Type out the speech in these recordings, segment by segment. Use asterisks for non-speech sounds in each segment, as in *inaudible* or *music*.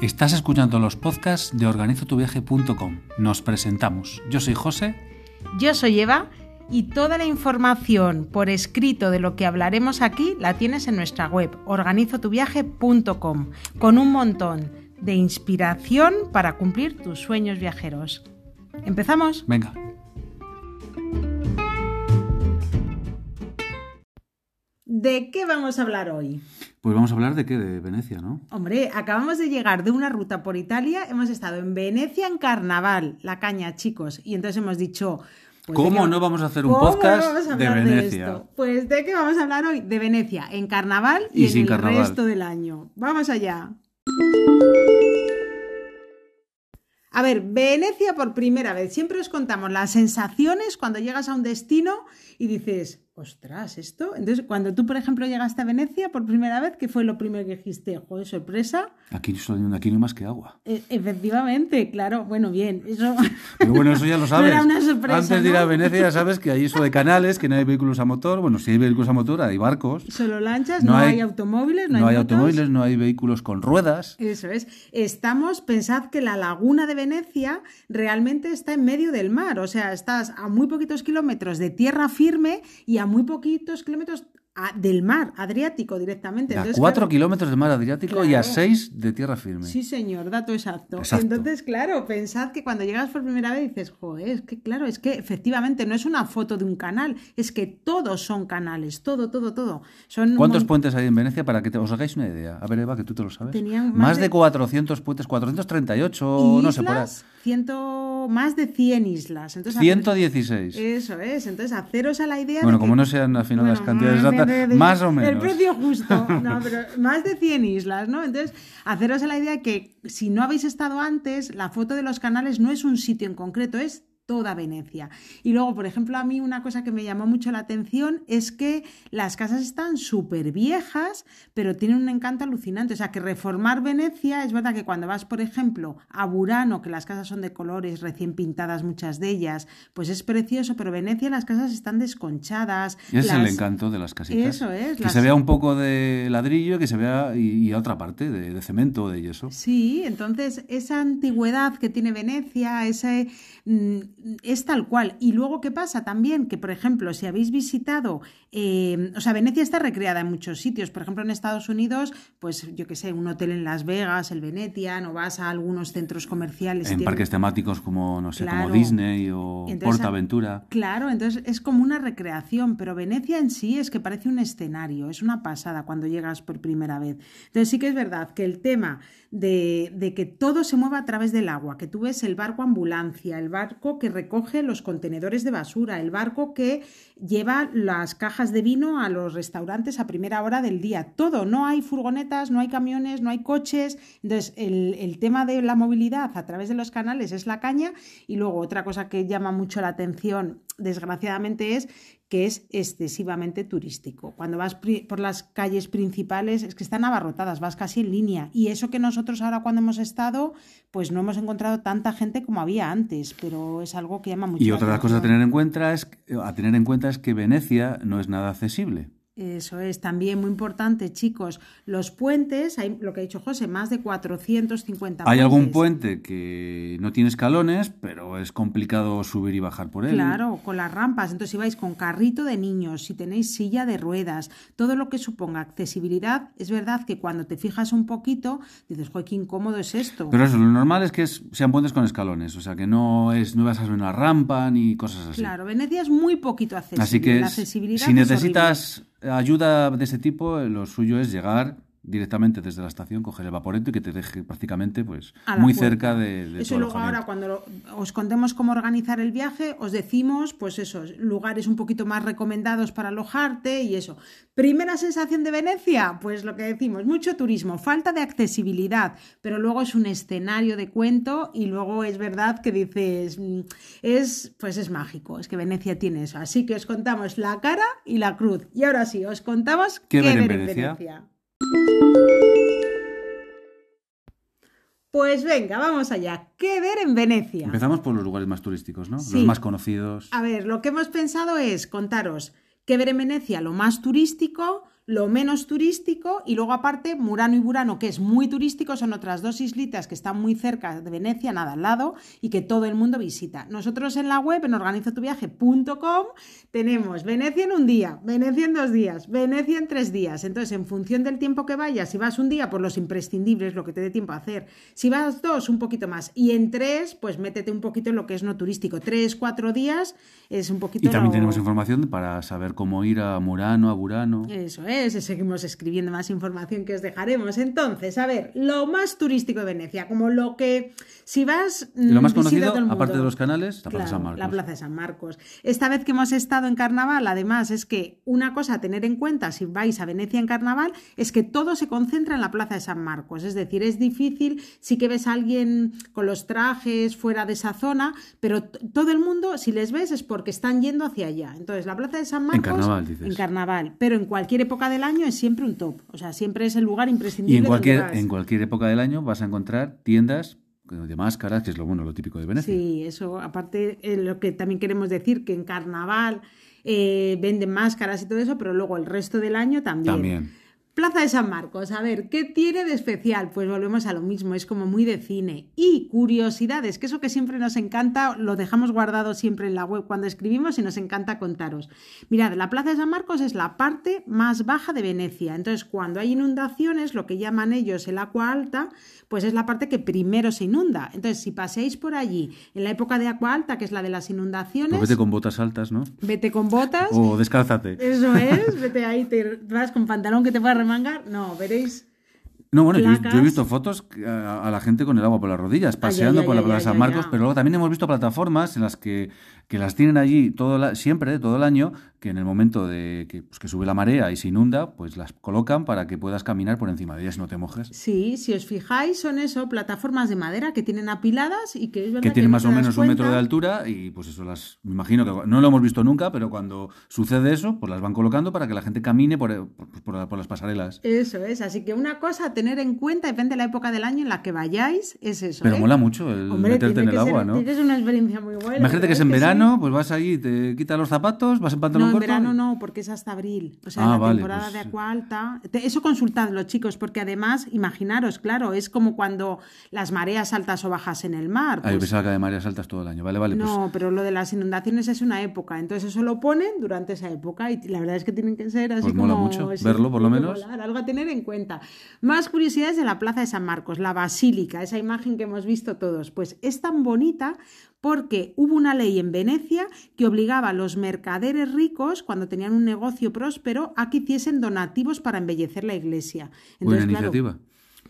Estás escuchando los podcasts de organizotuviaje.com. Nos presentamos. Yo soy José. Yo soy Eva y toda la información por escrito de lo que hablaremos aquí la tienes en nuestra web organizotuviaje.com con un montón de inspiración para cumplir tus sueños viajeros. ¿Empezamos? Venga. ¿De qué vamos a hablar hoy? Pues vamos a hablar de qué, de Venecia, ¿no? Hombre, acabamos de llegar de una ruta por Italia, hemos estado en Venecia en carnaval, la caña, chicos, y entonces hemos dicho... pues, ¿de ¿Cómo no vamos a hacer un ¿Cómo no podcast vamos a de hablar Venecia? esto? Pues de qué vamos a hablar hoy? De Venecia, en carnaval y, Y en sin el carnaval. resto del año. Vamos allá. A ver, Venecia por primera vez. Siempre os contamos las sensaciones cuando llegas a un destino y dices, ostras, esto. Entonces, cuando tú, por ejemplo, llegaste a Venecia por primera vez, ¿qué fue lo primero que dijiste? Joder, sorpresa. Aquí, aquí no hay más que agua. E- efectivamente, claro. Bueno, bien, eso. Pero bueno, eso ya lo *laughs* sabes. era una sorpresa, Antes de ir a Venecia ya sabes que hay eso de canales, que no hay vehículos a motor. Bueno, si hay vehículos a motor, hay barcos. Solo lanchas, No no, hay- hay, automóviles, no, No hay motos. automóviles, no hay vehículos con ruedas. Eso es. Estamos, pensad que la laguna de Venecia realmente está en medio del mar, o sea, estás a muy poquitos kilómetros de tierra firme y a muy poquitos kilómetros a- del mar Adriático directamente. A Entonces, cuatro claro, kilómetros de mar Adriático y a Claro. seis de tierra firme. Sí, señor, dato exacto. Exacto. Entonces, claro, pensad que cuando llegas por primera vez dices, joder, es que claro, es que efectivamente no es una foto de un canal, es que todos son canales, todo, todo, todo. Son ¿Cuántos puentes hay en Venecia para que te- os hagáis una idea? A ver, Eva, que tú te lo sabes. Tenían más, más de... de- 400 puentes, 438, ¿Y no sé, por ahí. islas? Ciento, más de 100 islas. Entonces, 116. Eso es, entonces haceros a la idea Bueno, de como que- no sean al final las Bueno, cantidades de- exactas, de- de- más o menos. El precio justo, *laughs* no, pero más de 100 islas, ¿no? Entonces, haceros la idea que si no habéis estado antes, la foto de los canales no es un sitio en concreto, es toda Venecia. Y luego, por ejemplo, a mí una cosa que me llamó mucho la atención es que las casas están súper viejas, pero tienen un encanto alucinante. O sea, que reformar Venecia, es verdad que cuando vas, por ejemplo, a Burano, que las casas son de colores, recién pintadas muchas de ellas, pues es precioso, pero Venecia las casas están desconchadas. Ese es el encanto de las casitas. Eso es, Que las- se vea un poco de ladrillo que se vea y, y a otra parte de, de cemento de yeso. Sí, entonces esa antigüedad que tiene Venecia, ese mm, es tal cual. Y luego, ¿qué pasa? También que, por ejemplo, si habéis visitado, eh, o sea, Venecia está recreada en muchos sitios. Por ejemplo, en Estados Unidos, pues yo qué sé, un hotel en Las Vegas, el Venetian, o vas a algunos centros comerciales. En tienen- parques temáticos como, no sé, como. Disney o Entonces, Portaventura. Claro, entonces es como una recreación, pero Venecia en sí es que parece un escenario, es una pasada cuando llegas por primera vez. Entonces sí que es verdad que el tema de, de que todo se mueva a través del agua, que tú ves el barco ambulancia, el barco que recoge los contenedores de basura, el barco que lleva las cajas de vino a los restaurantes a primera hora del día, todo, no hay furgonetas, no hay camiones, no hay coches, entonces el, el tema de la movilidad a través de los canales es la caña y luego otra cosa que llama mucho la atención, desgraciadamente, es que es excesivamente turístico. Cuando vas por las calles principales es que están abarrotadas, vas casi en línea. Y eso que nosotros ahora cuando hemos estado, pues no hemos encontrado tanta gente como había antes, pero es algo que llama mucho Y la otra de las cosas a tener en cuenta es a tener en cuenta es que Venecia no es nada accesible. Eso es también muy importante, chicos. Los puentes, hay lo que ha dicho José, más de 450 Hay algún puente que no tiene escalones, pero es complicado subir y bajar por él. Claro, con las rampas. Entonces, si vais con carrito de niños, si tenéis silla de ruedas, todo lo que suponga accesibilidad, es verdad que cuando te fijas un poquito, dices, joder, qué incómodo es esto. Pero eso, lo normal es que es- sean puentes con escalones, o sea que no es no vas a subir una rampa ni cosas así. Claro, Venecia es muy poquito accesible. Así que la es- accesibilidad si es necesitas ayuda de ese tipo, lo suyo es llegar directamente desde la estación, coger el vaporeto y que te deje prácticamente pues muy puerta. cerca de, de Eso luego ahora cuando lo- os contemos cómo organizar el viaje, os decimos, pues eso, lugares un poquito más recomendados para alojarte y eso. Primera sensación de Venecia, pues lo que decimos, mucho turismo, falta de accesibilidad, pero luego es un escenario de cuento y luego es verdad que dices, mm, es, pues es mágico, es que Venecia tiene eso. Así que os contamos la cara y la cruz. Y ahora sí, os contamos ¿Qué ver en Venecia? Pues venga, vamos allá. ¿Qué ver en Venecia? Empezamos por los lugares más turísticos, ¿no? Sí. Los más conocidos. A ver, lo que hemos pensado es contaros qué ver en Venecia, lo más turístico, lo menos turístico y luego aparte Murano y Burano, que es muy turístico, son otras dos islitas que están muy cerca de Venecia, nada al lado, y que todo el mundo visita. Nosotros en la web, en organizotuviaje.com, tenemos Venecia en un día, Venecia en dos días, Venecia en tres días. Entonces, en función del tiempo que vayas, si vas un día, por los imprescindibles, lo que te dé tiempo a hacer. Si vas dos, un poquito más. Y en tres, pues métete un poquito en lo que es no turístico. Tres, cuatro días es un poquito... Y también tenemos información para saber cómo ir a Murano, a Burano. Eso es seguimos escribiendo más información que os dejaremos. Entonces, a ver, lo más turístico de Venecia, como lo que, si vas... lo más conocido, aparte de los canales, la Plaza de San Marcos. La Plaza de San Marcos. Esta vez que hemos estado en Carnaval, además, es que una cosa a tener en cuenta si vais a Venecia en Carnaval es que todo se concentra en la Plaza de San Marcos. Es decir, es difícil, sí que ves a alguien con los trajes fuera de esa zona, pero todo el mundo, si les ves, es porque están yendo hacia allá. Entonces, la Plaza de San Marcos... En Carnaval, dices. En Carnaval, pero en cualquier época del año es siempre un top. O sea, siempre es el lugar imprescindible. Y en cualquier, en cualquier época del año vas a encontrar tiendas de máscaras, que es lo bueno, lo típico de Venecia. Sí, eso aparte eh, lo que también queremos decir, que en carnaval eh, venden máscaras y todo eso, pero luego el resto del año también. También. Plaza de San Marcos, a ver, ¿qué tiene de especial? Pues volvemos a lo mismo, es como muy de cine. Y curiosidades, que eso que siempre nos encanta, lo dejamos guardado siempre en la web cuando escribimos y nos encanta contaros. Mirad, la Plaza de San Marcos es la parte más baja de Venecia, entonces cuando hay inundaciones, lo que llaman ellos el agua alta, pues es la parte que primero se inunda. Entonces, si paséis por allí en la época de agua alta, que es la de las inundaciones... Pues vete con botas altas, ¿no? Vete con botas. O descálzate. Eso es, vete ahí, te vas con pantalón que te pueda No, veréis no, bueno, yo, he visto fotos a, la gente con el agua por las rodillas, paseando por la Plaza San Marcos, pero luego también hemos visto plataformas en las que, que las tienen allí todo siempre, todo el año, que en el momento de que, pues, que, sube la marea y se inunda, pues las colocan para que puedas caminar por encima de ellas y no te mojes. Sí, si os fijáis, son eso, plataformas de madera que tienen apiladas y que es verdad que tienen más o menos un metro de altura y pues eso las, me imagino que no lo hemos visto nunca, pero cuando sucede eso, pues las van colocando para que la gente camine por, por, por las pasarelas. Eso es, así que una cosa tener en cuenta, depende de la época del año en la que vayáis, es eso. Pero ¿eh? mola mucho el meterte en el agua, ¿no? Tienes una experiencia muy buena. Imagínate que es en verano, pues vas allí, te quitas los zapatos, vas en pantalón. No, en verano no, porque es hasta abril. O sea, ah, la temporada pues de agua alta. Eso consultadlo, chicos, porque además, imaginaros, claro, es como cuando las mareas altas o bajas en el mar. Ah, yo pues pensaba que de mareas altas todo el año. Vale, vale. No, pues pero lo de las inundaciones es una época. Entonces eso lo ponen durante esa época y la verdad es que tienen que ser así pues como. Mola mucho verlo, por lo menos. algo a tener en cuenta. Más curiosidades de la Plaza de San Marcos, la basílica, esa imagen que hemos visto todos. Pues es tan bonita porque hubo una ley en Venecia que obligaba a los mercaderes ricos, cuando tenían un negocio próspero, a que hiciesen donativos para embellecer la iglesia. Buena iniciativa.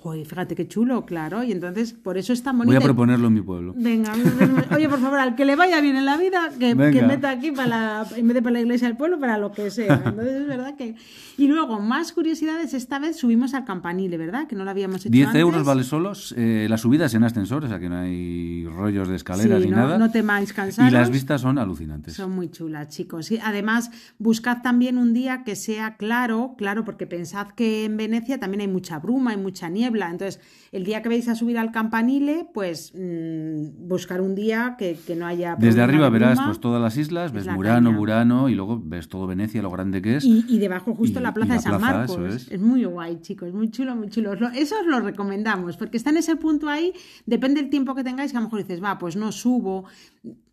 Joder, fíjate qué chulo, claro. Y entonces, por eso es tan bonito. Voy a proponerlo en mi pueblo. Venga, *laughs* oye, por favor, al que le vaya bien en la vida, que, meta aquí para la, en vez de para la iglesia del pueblo, para lo que sea. Entonces, es verdad que. Y luego, más curiosidades, esta vez subimos al campanile, ¿verdad? Que no lo habíamos hecho 10 euros vale solos. Eh, la subida es en ascensor, o sea que no hay rollos de escaleras ni nada. No temáis cansaros. Y las vistas son alucinantes. Son muy chulas, chicos. Y además, buscad también un día que sea claro, claro, porque pensad que en Venecia también hay mucha bruma, hay mucha niebla. Entonces, el día que vais a subir al campanile, pues mmm, buscar un día que, que no haya. Desde arriba verás pues, todas las islas, ves Murano, Burano y luego ves todo Venecia, lo grande que es. Y, y debajo justo la plaza de San Marcos. Es. es. muy guay, chicos, muy chulo, muy chulo. Eso os lo recomendamos, porque está en ese punto ahí, depende del tiempo que tengáis, que a lo mejor dices, va, pues no subo.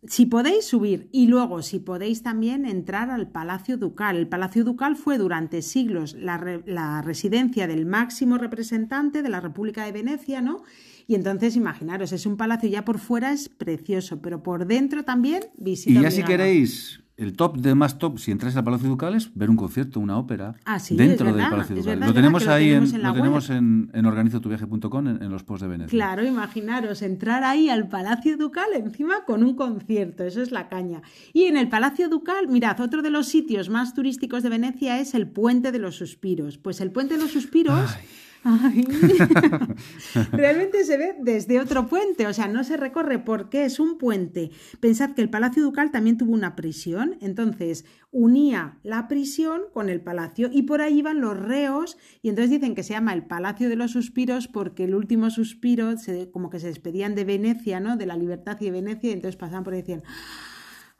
Si podéis subir y luego si podéis también entrar al Palacio Ducal. El Palacio Ducal fue durante siglos la, re, la residencia del máximo representante de la República de Venecia, ¿no? Y entonces imaginaros, es un palacio ya por fuera es precioso, pero por dentro también visita. Y ya si queréis el top de más top, si entráis al Palacio Ducal, es ver un concierto, una ópera ah, sí, dentro del Palacio Ducal. Verdad, lo tenemos ahí, lo tenemos en, en, lo tenemos en, en organizotuviaje.com en, en, los posts de Venecia. Claro, imaginaros entrar ahí al Palacio Ducal encima con un concierto, eso es la caña. Y en el Palacio Ducal, mirad, otro de los sitios más turísticos de Venecia es el Puente de los Suspiros. Pues el Puente de los Suspiros... Ay. Ay. *laughs* Realmente se ve desde otro puente, o sea, no se recorre porque es un puente. Pensad que el Palacio Ducal también tuvo una prisión, entonces unía la prisión con el palacio y por ahí iban los reos y entonces dicen que se llama el Palacio de los Suspiros porque el último suspiro se, como que se despedían de Venecia, ¿no? De la libertad y de Venecia y entonces pasaban por ahí y decían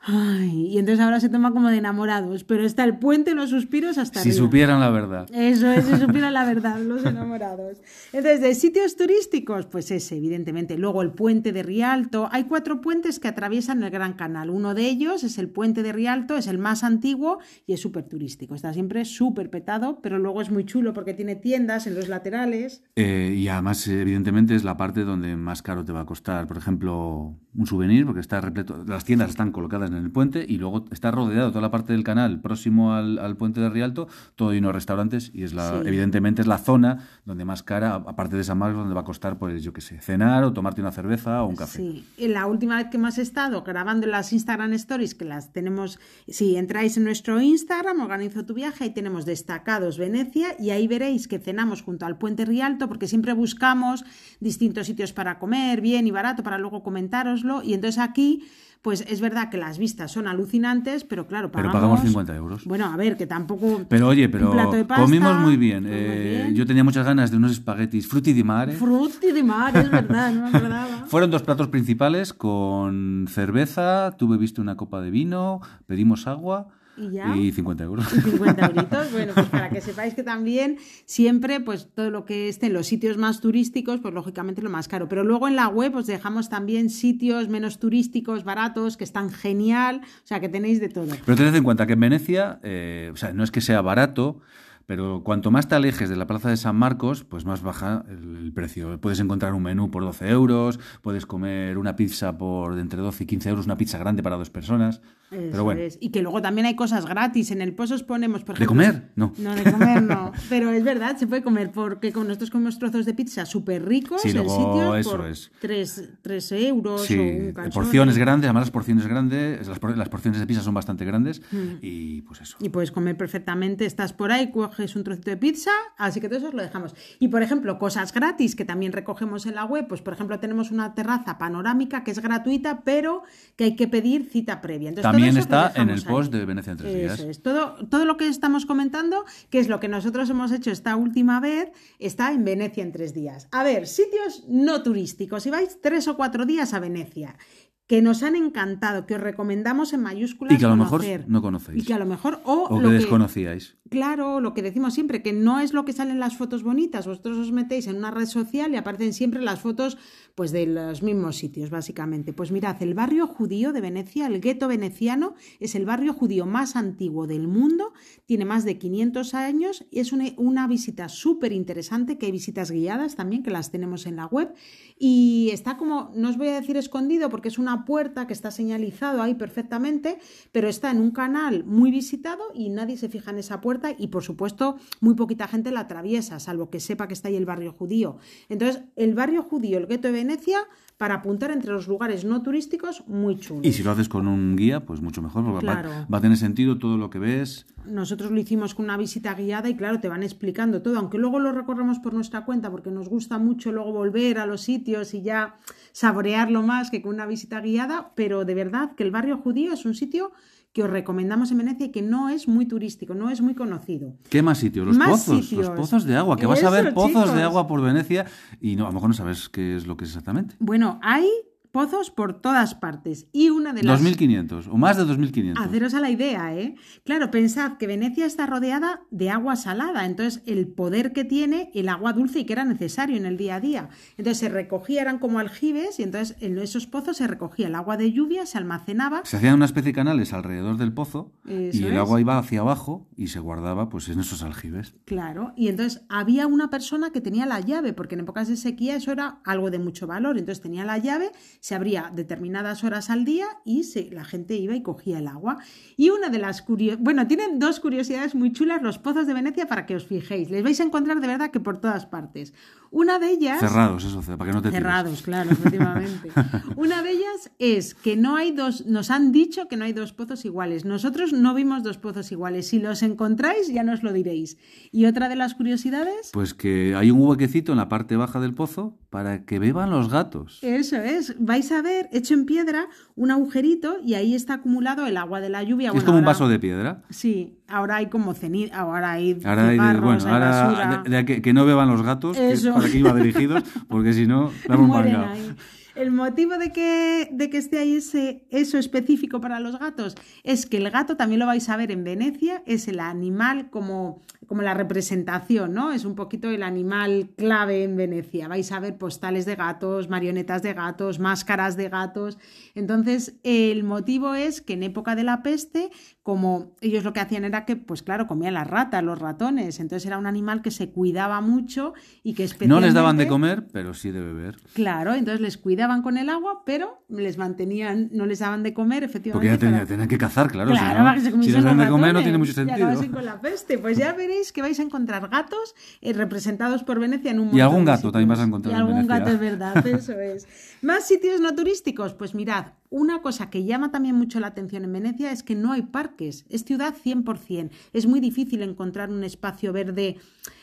Ay, y entonces ahora se toma como de enamorados, pero está el puente, los suspiros hasta Si supieran la verdad. Eso es, si *laughs* supieran la verdad, los enamorados. Entonces, de sitios turísticos, pues ese, evidentemente. Luego el puente de Rialto. Hay cuatro puentes que atraviesan el Gran Canal. Uno de ellos es el puente de Rialto, es el más antiguo y es súper turístico. Está siempre súper petado, pero luego es muy chulo porque tiene tiendas en los laterales. Eh, y además, evidentemente, es la parte donde más caro te va a costar. Por ejemplo, un souvenir, porque está repleto. Las tiendas están colocadas en en el puente y luego está rodeado toda la parte del canal próximo al, puente de Rialto, todo lleno de restaurantes y es la, evidentemente es la zona donde más cara, aparte de San Marcos, donde va a costar, pues yo qué sé, cenar o tomarte una cerveza o un café. Sí, la última vez que hemos estado grabando las Instagram Stories, que las tenemos, si entráis en nuestro Instagram, organizo tu viaje, ahí tenemos destacados Venecia y ahí veréis que cenamos junto al puente Rialto porque siempre buscamos distintos sitios para comer, bien y barato, para luego comentároslo y entonces aquí pues es verdad que las vistas son alucinantes, pero claro, pagamos... Pero pagamos 50 euros. Bueno, a ver, que tampoco... Pero oye, pero comimos muy bien. Eh, yo tenía muchas ganas de unos espaguetis frutti di mare. Frutti di mare, es verdad, no me *laughs* acordaba. Fueron dos platos principales con cerveza, tuve visto una copa de vino, pedimos agua y ya. Y 50 euros. Y 50 *laughs* euritos. Bueno, pues para que sepáis que también siempre, pues todo lo que esté en los sitios más turísticos, pues lógicamente lo más caro. Pero luego en la web os dejamos también sitios menos turísticos, baratos, que están genial. O sea, que tenéis de todo. Pero tened en cuenta que en Venecia, eh, o sea, no es que sea barato, pero cuanto más te alejes de la plaza de San Marcos, pues más baja el, precio. Puedes encontrar un menú por 12 euros, puedes comer una pizza por entre 12 y 15 euros, una pizza grande para dos personas. Pero bueno. Y que luego también hay cosas gratis. En el pozo os ponemos, por ejemplo. ¿De comer? No. No, de comer no. *laughs* pero es verdad, se puede comer porque con nosotros comemos trozos de pizza súper ricos sí, el sitio eso por es. 3, euros. Sí, o un porciones grandes, además las porciones grandes, las, porciones de pizza son bastante grandes mm. y pues eso. Y puedes comer perfectamente. Estás por ahí, coges un trocito de pizza así que todo eso lo dejamos. Y por ejemplo, cosas gratis que también recogemos en la web, pues por ejemplo tenemos una terraza panorámica que es gratuita, pero que hay que pedir cita previa. También está en el post de Venecia en tres días. Es. Todo, todo lo que estamos comentando, que es lo que nosotros hemos hecho esta última vez, está en Venecia en tres días. A ver, sitios no turísticos. Si vais tres o cuatro días a Venecia que nos han encantado, que os recomendamos en mayúsculas. Y que a lo mejor no conocéis. Y que a lo mejor. O, lo que desconocíais. claro, lo que decimos siempre, que no es lo que salen las fotos bonitas. Vosotros os metéis en una red social y aparecen siempre las fotos pues de los mismos sitios, básicamente. Pues mirad, el barrio judío de Venecia, el gueto veneciano, es el barrio judío más antiguo del mundo, tiene más de 500 años y es una, una visita súper interesante, que hay visitas guiadas también, que las tenemos en la web, y está como, no os voy a decir escondido, porque es una puerta que está señalizado ahí perfectamente, pero está en un canal muy visitado y nadie se fija en esa puerta y, por supuesto, muy poquita gente la atraviesa, salvo que sepa que está ahí el barrio judío. Entonces, el barrio judío, el gueto de Venecia, para apuntar entre los lugares no turísticos muy chulos. Y si lo haces con un guía, pues mucho mejor, porque va, a tener sentido todo lo que ves. Nosotros lo hicimos con una visita guiada y claro, te van explicando todo, aunque luego lo recorremos por nuestra cuenta, porque nos gusta mucho luego volver a los sitios y ya saborearlo más que con una visita guiada, pero de verdad que el barrio judío es un sitio que os recomendamos en Venecia y que no es muy turístico, no es muy conocido. ¿Qué más sitios? Los pozos, los pozos de agua, que vas a ver pozos de agua por Venecia y no, a lo mejor no sabes qué es lo que es exactamente. Bueno, hay pozos por todas partes. Y una de las... 2.500 o más de 2.500. Haceros a la idea, ¿eh? Claro, pensad que Venecia está rodeada de agua salada, entonces el poder que tiene el agua dulce y que era necesario en el día a día. Entonces se recogía, eran como aljibes, y entonces en esos pozos se recogía el agua de lluvia, se almacenaba. Se hacían una especie de canales alrededor del pozo y el agua iba hacia abajo y se guardaba pues en esos aljibes. Claro, y entonces había una persona que tenía la llave, porque en épocas de sequía eso era algo de mucho valor, entonces tenía la llave, se abría determinadas horas al día y se, la gente iba y cogía el agua. Y una de las curiosidades, bueno, tienen dos curiosidades muy chulas los pozos de Venecia para que os fijéis. Les vais a encontrar de verdad que por todas partes. Una de ellas... Cerrados, eso, para que no te Cerrados, claro, efectivamente. *laughs* Una de ellas es que no hay dos, nos han dicho que no hay dos pozos iguales. Nosotros no vimos dos pozos iguales. Si los encontráis, ya nos lo diréis. Y otra de las curiosidades... Pues que hay un huequecito en la parte baja del pozo para que beban los gatos. Eso es. Vais a ver, hecho en piedra, un agujerito y ahí está acumulado el agua de la lluvia. Es como un vaso de piedra. Sí, ahora hay como ceniza, ahora hay... Ahora hay, bueno, ahora que, no beban los gatos. Eso. Que, para que iba dirigidos, porque si no, *laughs* damos un El motivo de que, de que esté ahí ese, eso específico para los gatos es que el gato, también lo vais a ver en Venecia, es el animal como, como la representación, ¿no? Es un poquito el animal clave en Venecia. Vais a ver postales de gatos, marionetas de gatos, máscaras de gatos. Entonces, el motivo es que en época de la peste, como ellos lo que hacían era que, pues claro, comían las ratas, los ratones. Entonces era un animal que se cuidaba mucho y que No les daban de comer, pero sí de beber. Claro, entonces les cuidaban con el agua, pero les mantenían, no les daban de comer, efectivamente. Porque ya tenían, que cazar, claro. si, les dan de comer no tiene mucho sentido. Y con la peste. Pues ya veréis *laughs* que vais a encontrar gatos eh, representados por Venecia en un montón Y algún gato también vas a encontrar y algún gato es verdad, *laughs* eso es. Más sitios no turísticos, pues mirad, una cosa que llama también mucho la atención en Venecia es que no hay parques, es ciudad 100%. Es muy difícil encontrar un espacio verde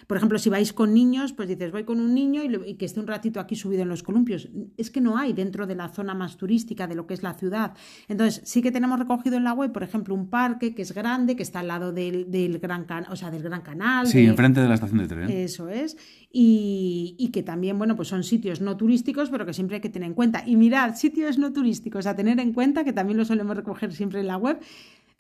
por ejemplo, si vais con niños, pues dices, voy con un niño y, que esté un ratito aquí subido en los columpios. Es que no hay dentro de la zona más turística de lo que es la ciudad. Entonces, sí que tenemos recogido en la web, por ejemplo, un parque que es grande, que está al lado del, gran, o sea, del gran canal. Sí, enfrente de la estación de tren. Eso es. Y, y, que también, bueno, pues son sitios no turísticos, pero que siempre hay que tener en cuenta. Y mirad, sitios no turísticos a tener en cuenta, que también lo solemos recoger siempre en la web,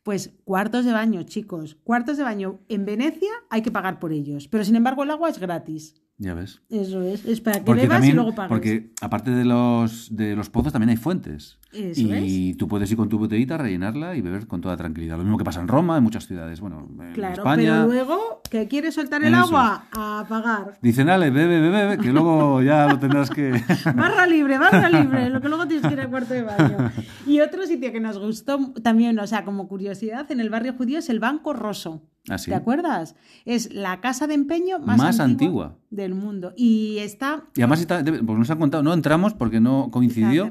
pues cuartos de baño, chicos. Cuartos de baño en Venecia hay que pagar por ellos, pero sin embargo el agua es gratis. Ya ves. Eso es, es para que bebas y luego pagues. Porque aparte de los, de los pozos también hay fuentes. y tú puedes ir con tu botellita, rellenarla y beber con toda tranquilidad. Lo mismo que pasa en Roma, en muchas ciudades. Bueno, en claro, España. Pero luego, que quieres soltar el agua, a pagar. Dicen, ale, bebe, bebe, bebe, que luego ya lo tendrás que. *laughs* barra libre, barra libre, lo que luego tienes que ir al cuarto de baño. Y otro sitio que nos gustó también, o sea, como curiosidad, en el barrio judío es el Banco Rosso. ¿Ah, ¿Te acuerdas? Es la casa de empeño más, antigua, del mundo. Y está. Y además, está, pues nos han contado, no entramos porque no coincidió,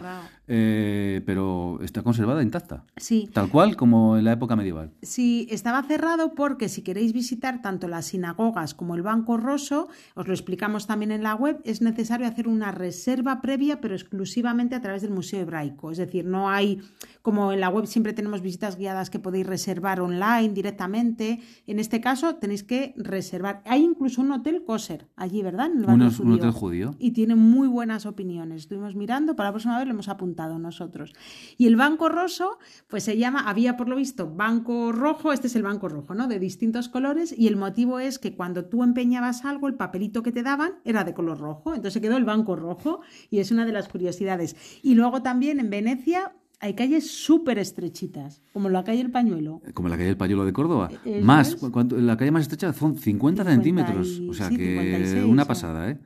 eh, pero está conservada intacta. Sí. Tal cual como en la época medieval. Sí, estaba cerrado porque si queréis visitar tanto las sinagogas como el Banco Rosso, os lo explicamos también en la web, es necesario hacer una reserva previa, pero exclusivamente a través del Museo Hebraico. Es decir, no hay, como en la web siempre tenemos visitas guiadas que podéis reservar online directamente. En este caso tenéis que reservar. Hay incluso un hotel kosher allí, ¿verdad? En un, un hotel judío. Y tiene muy buenas opiniones. Estuvimos mirando, para la próxima vez lo hemos apuntado nosotros. Y el Banco Rosso, pues se llama, había por lo visto Banco Rojo, este es el Banco Rojo, ¿no? De distintos colores y el motivo es que cuando tú empeñabas algo, el papelito que te daban era de color rojo, entonces quedó el Banco Rojo y es una de las curiosidades. Y luego también en Venecia hay calles súper estrechitas, como la calle El Pañuelo. Como la calle El Pañuelo de Córdoba. más, la calle más estrecha son 50, centímetros. O sea que una pasada, ¿eh?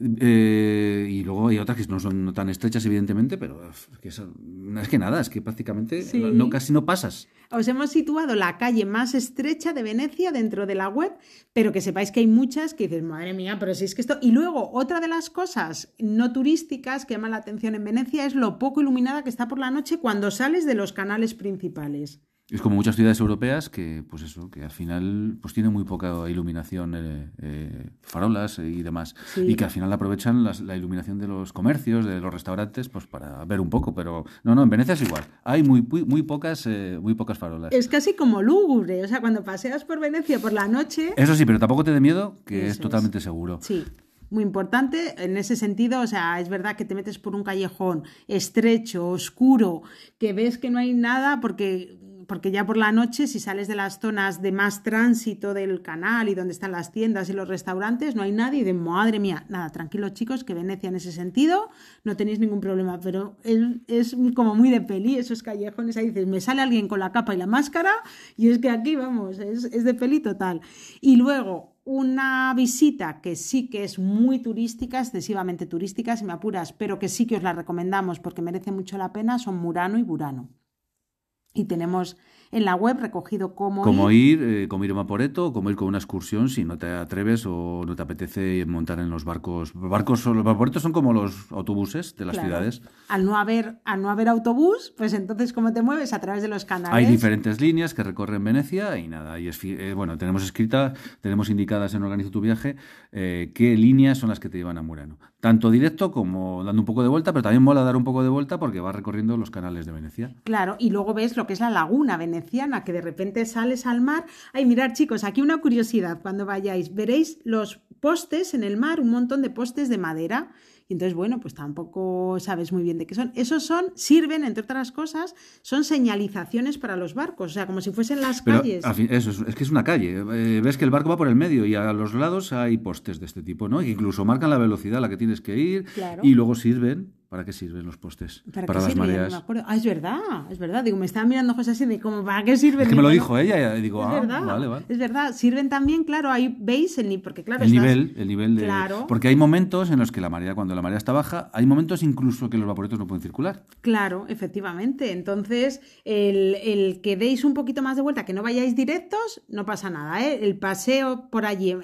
Eh, y luego hay otras que no son tan estrechas, evidentemente, pero es que, es que nada, es que prácticamente no, casi no pasas. Os hemos situado la calle más estrecha de Venecia dentro de la web, pero que sepáis que hay muchas que dices, madre mía, pero si es que esto. Y luego, otra de las cosas no turísticas que llama la atención en Venecia es lo poco iluminada que está por la noche cuando sales de los canales principales. Es como muchas ciudades europeas que, pues eso, que al final pues tienen muy poca iluminación, eh, eh, farolas y demás, y que al final aprovechan la iluminación de los comercios, de los restaurantes, pues para ver un poco. Pero no, no, en Venecia es igual. Hay muy, muy, pocas, eh, muy pocas farolas. Es casi como lúgubre, o sea, cuando paseas por Venecia por la noche. Eso sí, pero tampoco te dé miedo, que es totalmente seguro. Sí muy importante en ese sentido, o sea, es verdad que te metes por un callejón estrecho, oscuro, que ves que no hay nada porque porque ya por la noche, si sales de las zonas de más tránsito del canal y donde están las tiendas y los restaurantes, no hay nadie de madre mía, nada, tranquilos chicos, que Venecia en ese sentido no tenéis ningún problema, pero es, como muy de peli, esos callejones, ahí dices, me sale alguien con la capa y la máscara y es que aquí, vamos, es, es de peli total. Y luego, una visita que sí que es muy turística, excesivamente turística, si me apuras, pero que sí que os la recomendamos porque merece mucho la pena, son Murano y Burano y tenemos en la web recogido cómo, cómo ir. eh, cómo ir a Maporeto, cómo ir con una excursión si no te atreves o no te apetece montar en los barcos. Barcos, los Maporetos son como los autobuses de las ciudades. Al no, haber, al no haber autobús, pues entonces ¿cómo te mueves? A través de los canales. Hay diferentes líneas que recorren Venecia y nada. Y es, eh, bueno, tenemos escritas, tenemos indicadas en Organizo tu viaje eh, qué líneas son las que te llevan a Murano. Tanto directo como dando un poco de vuelta, pero también mola dar un poco de vuelta porque vas recorriendo los canales de Venecia. Claro, y luego ves lo que es la laguna veneciana, que de repente sales al mar. Ay, mirar chicos, aquí una curiosidad, cuando vayáis, veréis los postes en el mar, un montón de postes de madera Y entonces, bueno, pues tampoco sabes muy bien de qué son. Esos son, sirven, entre otras cosas, son señalizaciones para los barcos, o sea, como si fuesen las calles. eso, es, que es una calle. Eh, ves que el barco va por el medio y a los lados hay postes de este tipo, ¿no? Que incluso marcan la velocidad a la que tienes que ir y luego sirven ¿Para qué sirven los postes? Para, las mareas. ah, es verdad, es verdad. Digo, me estaban mirando cosas así de como, ¿para qué sirven? Es que me lo dijo ella y digo, es ah, verdad, vale, vale. Es verdad, sirven también, claro, ahí veis el porque claro, el nivel, el nivel de claro. porque hay momentos en los que la marea cuando la marea está baja, hay momentos incluso que los vaporetos no pueden circular. Claro, efectivamente. Entonces, el, el que deis un poquito más de vuelta, que no vayáis directos, no pasa nada, ¿eh? El paseo por allí,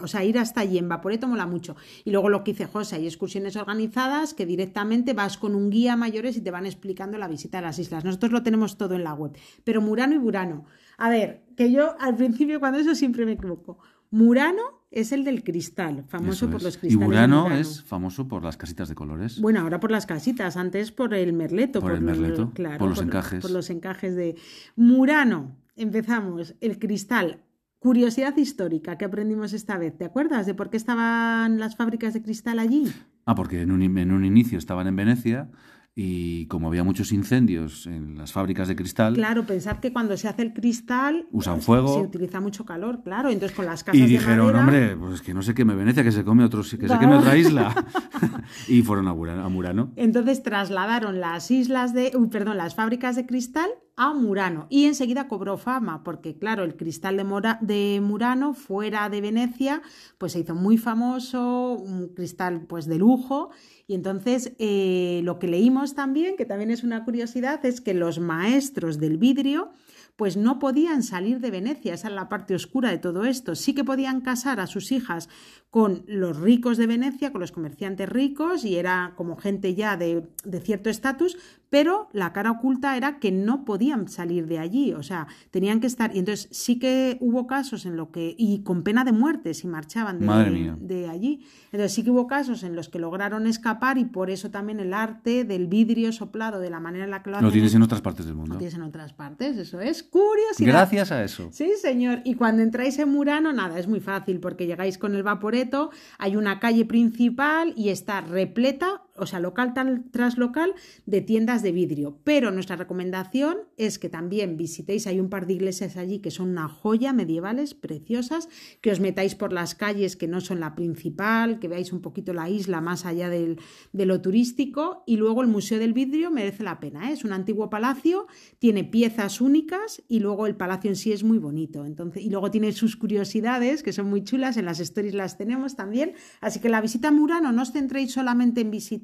o sea, ir hasta allí en vaporeto mola mucho. Y luego lo que hice José, hay excursiones organizadas que directamente vas con un guía mayores y te van explicando la visita a las islas. Nosotros lo tenemos todo en la web. Pero Murano y Burano. A ver, que yo al principio cuando eso siempre me equivoco. Murano es el del cristal, famoso por los cristales. Y Burano, es famoso por las casitas de colores. Bueno, ahora por las casitas, antes por el merleto. Por, el merleto, claro, por los encajes. Por los encajes de Murano. Empezamos, el cristal. Curiosidad histórica que aprendimos esta vez. ¿Te acuerdas de por qué estaban las fábricas de cristal allí? Ah, porque en un, en un inicio estaban en Venecia y como había muchos incendios en las fábricas de cristal. Claro, pensad que cuando se hace el cristal. Usan pues, fuego. Se utiliza mucho calor, claro. Entonces con las casas. Y dijeron, hombre, pues que no sé qué me Venecia, que se come otro, que se queme otra isla. *laughs* *laughs* y fueron a Murano, Entonces trasladaron las islas de. Uy, perdón, las fábricas de cristal a Murano y enseguida cobró fama porque claro el cristal de, de, Murano fuera de Venecia pues se hizo muy famoso un cristal pues de lujo y entonces eh, lo que leímos también que también es una curiosidad es que los maestros del vidrio pues no podían salir de Venecia, esa es la parte oscura de todo esto. Sí que podían casar a sus hijas con los ricos de Venecia, con los comerciantes ricos, y era como gente ya de, de cierto estatus, pero la cara oculta era que no podían salir de allí, o sea, tenían que estar. Y entonces sí que hubo casos en lo que. y con pena de muerte si marchaban de, de allí. Entonces sí que hubo casos en los que lograron escapar y por eso también el arte del vidrio soplado, de la manera en la que lo hacen. Lo tienes en otras partes del mundo. Lo tienes en otras partes, eso es curiosidad. Gracias a eso. Sí, señor. Y cuando entráis en Murano, nada, es muy fácil porque llegáis con el vaporeto, hay una calle principal y está repleta o sea, local tras local, de tiendas de vidrio. Pero nuestra recomendación es que también visitéis, hay un par de iglesias allí que son una joya medievales, preciosas, que os metáis por las calles que no son la principal, que veáis un poquito la isla más allá del, de lo turístico. Y luego el Museo del Vidrio merece la pena, ¿eh? es un antiguo palacio, tiene piezas únicas y luego el palacio en sí es muy bonito. Entonces, y luego tiene sus curiosidades que son muy chulas, en las stories las tenemos también. Así que la visita a Murano no os centréis solamente en visitar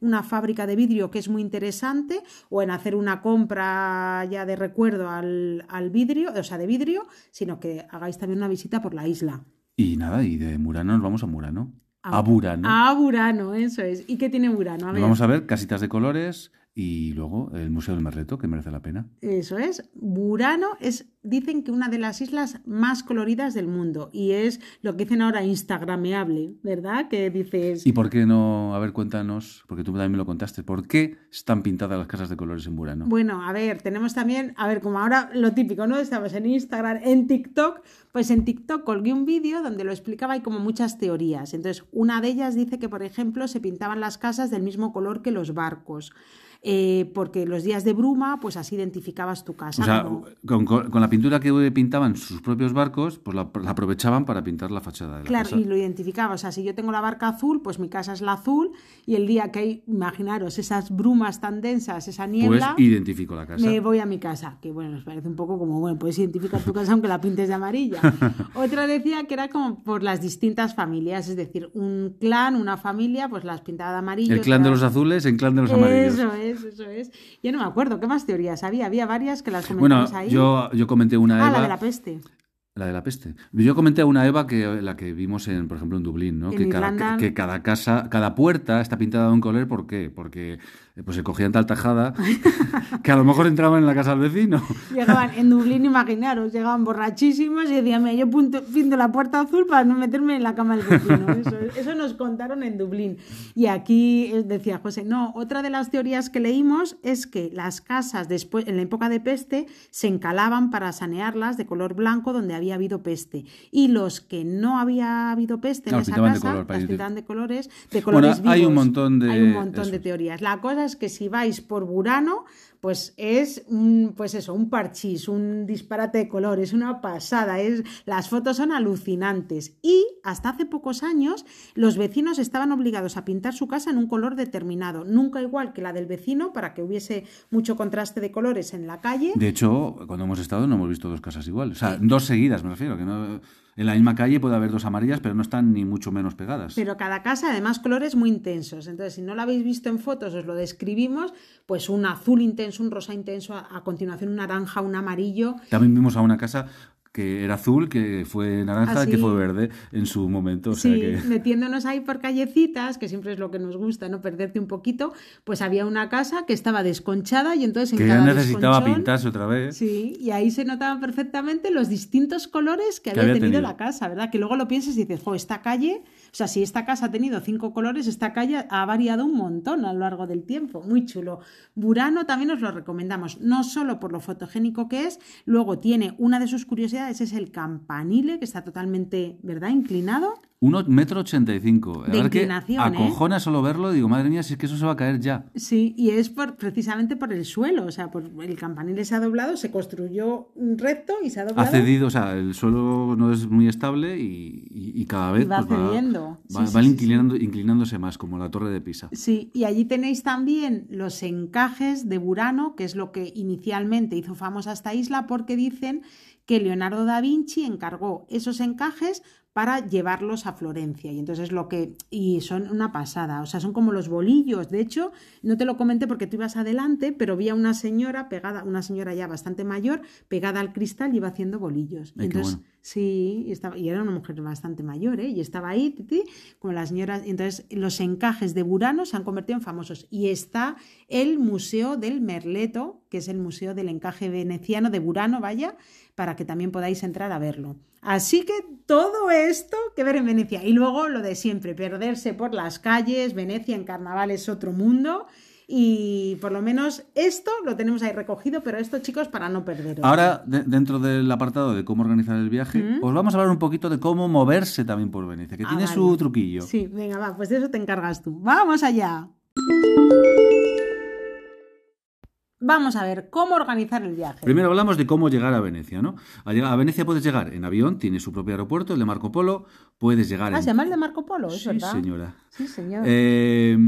una fábrica de vidrio que es muy interesante o en hacer una compra ya de recuerdo al, vidrio, o sea, de vidrio, sino que hagáis también una visita por la isla. Y nada, y de Murano nos vamos a Murano. A, Burano. A Burano, eso es. ¿Y qué tiene Burano? Vamos a ver casitas de colores y luego el Museo del Merleto, que merece la pena. Eso es. Burano es dicen que una de las islas más coloridas del mundo y es lo que dicen ahora instagrameable, ¿verdad? Que dices... ¿Y por qué no? A ver, cuéntanos, porque tú también me lo contaste, ¿por qué están pintadas las casas de colores en Burano? Bueno, a ver, tenemos también, a ver, como ahora lo típico, ¿no? Estamos en Instagram, en TikTok, pues en TikTok colgué un vídeo donde lo explicaba y como muchas teorías. Entonces, una de ellas dice que, por ejemplo, se pintaban las casas del mismo color que los barcos. Eh, porque los días de bruma, pues así identificabas tu casa. O sea, con, la pintura que pintaban sus propios barcos, pues la, aprovechaban para pintar la fachada de la claro, casa. Claro, y lo identificaba. O sea, si yo tengo la barca azul, pues mi casa es la azul, y el día que hay, imaginaros, esas brumas tan densas, esa niebla... Pues identifico la casa. Me voy a mi casa, que bueno, nos parece un poco como, bueno, puedes identificar tu casa aunque la pintes de amarilla. *laughs* Otra decía que era como por las distintas familias, es decir, un clan, una familia, pues las pintaba de amarillo. El clan de los azules, el clan de los amarillos. Eso es eso es. Yo no me acuerdo, ¿qué más teorías había? Había varias que las comentamos bueno, Yo, yo comenté una. Ah, la de la peste. La de la peste. Yo comenté a una Eva que la que vimos en, por ejemplo, en Dublín, ¿no? que, cada, que, cada, casa, cada puerta está pintada de un color, ¿por qué? Porque pues se cogían tal tajada *laughs* que a lo mejor entraban en la casa del vecino. Llegaban en Dublín, imaginaros, llegaban borrachísimos y decían, yo pinto la puerta azul para no meterme en la cama del vecino. *laughs* Eso, nos contaron en Dublín. Y aquí eh, decía José, no, otra de las teorías que leímos es que las casas después, en la época de peste, se encalaban para sanearlas de color blanco donde había habido peste. Y los que no había habido peste en esa casa, las pintaban de colores, de colores Hay un montón de... Hay un montón de teorías. La cosa es que si vais por Burano, pues es un, pues eso, un parchís, un disparate de colores, una pasada, es, las fotos son alucinantes. Y hasta hace pocos años los vecinos estaban obligados a pintar su casa en un color determinado, nunca igual que la del vecino, para que hubiese mucho contraste de colores en la calle. De hecho, cuando hemos estado no hemos visto dos casas iguales, o sea, dos seguidas me refiero, que no en la misma calle puede haber dos amarillas, pero no están ni mucho menos pegadas. Pero cada casa, además, colores muy intensos. Entonces, si no lo habéis visto en fotos, os lo describimos, pues un azul intenso, un rosa intenso, a, continuación un naranja, un amarillo. También vimos a una casa que era azul, que fue naranja, que fue verde en su momento. sí, *laughs* metiéndonos ahí por callecitas, que siempre es lo que nos gusta, ¿no? Perderte un poquito, pues había una casa que estaba desconchada y entonces en que ya necesitaba pintarse otra vez. Sí, y ahí se notaban perfectamente los distintos colores que, había, tenido, la casa, ¿verdad? Que luego lo piensas y dices, jo, esta calle, o sea, si esta casa ha tenido cinco colores, esta calle ha variado un montón a lo largo del tiempo. Muy chulo. Burano también os lo recomendamos, no solo por lo fotogénico que es, luego tiene una de sus curiosidades es el campanile, que está totalmente, ¿verdad?, inclinado. Uno metro ochenta y cinco. De inclinación, ¿eh? acojona solo verlo, digo, madre mía, si es que eso se va a caer ya. Sí, y es por, precisamente por el suelo, o sea, por el campanile se ha doblado, se construyó recto y se ha doblado. Ha cedido, o sea, el suelo no es muy estable y, cada vez va pues, cediendo. Va, inclinando, inclinándose más, como la torre de Pisa. Sí, y allí tenéis también los encajes de Burano, que es lo que inicialmente hizo famosa esta isla, porque dicen que Leonardo da Vinci encargó esos encajes para llevarlos a Florencia. Y entonces lo que. Y son una pasada. O sea, son como los bolillos. De hecho, no te lo comenté porque tú ibas adelante, pero vi a una señora pegada, una señora ya bastante mayor, pegada al cristal y iba haciendo bolillos. y entonces, sí, y, estaba, y era una mujer bastante mayor, ¿eh? Y estaba ahí, titi, con las señoras. Entonces, los encajes de Burano se han convertido en famosos. Y está el Museo del Merleto, que es el Museo del Encaje Veneciano de Burano, vaya, para que también podáis entrar a verlo. Así que todo esto que ver en Venecia. Y luego lo de siempre, perderse por las calles, Venecia en carnaval es otro mundo. Y por lo menos esto lo tenemos ahí recogido, pero esto, chicos, para no perderos. Ahora, dentro del apartado de cómo organizar el viaje, os vamos a hablar un poquito de cómo moverse también por Venecia, que ah, tiene su truquillo. Sí, venga, va, pues de eso te encargas tú. ¡Vamos allá! Vamos a ver cómo organizar el viaje. Primero hablamos de cómo llegar a Venecia, ¿no? A, Venecia puedes llegar en avión, tiene su propio aeropuerto, el de Marco Polo. Puedes llegar. Ah, en... ¿se llama el de Marco Polo? ¿Es sí, señora. Sí, señor. Eh,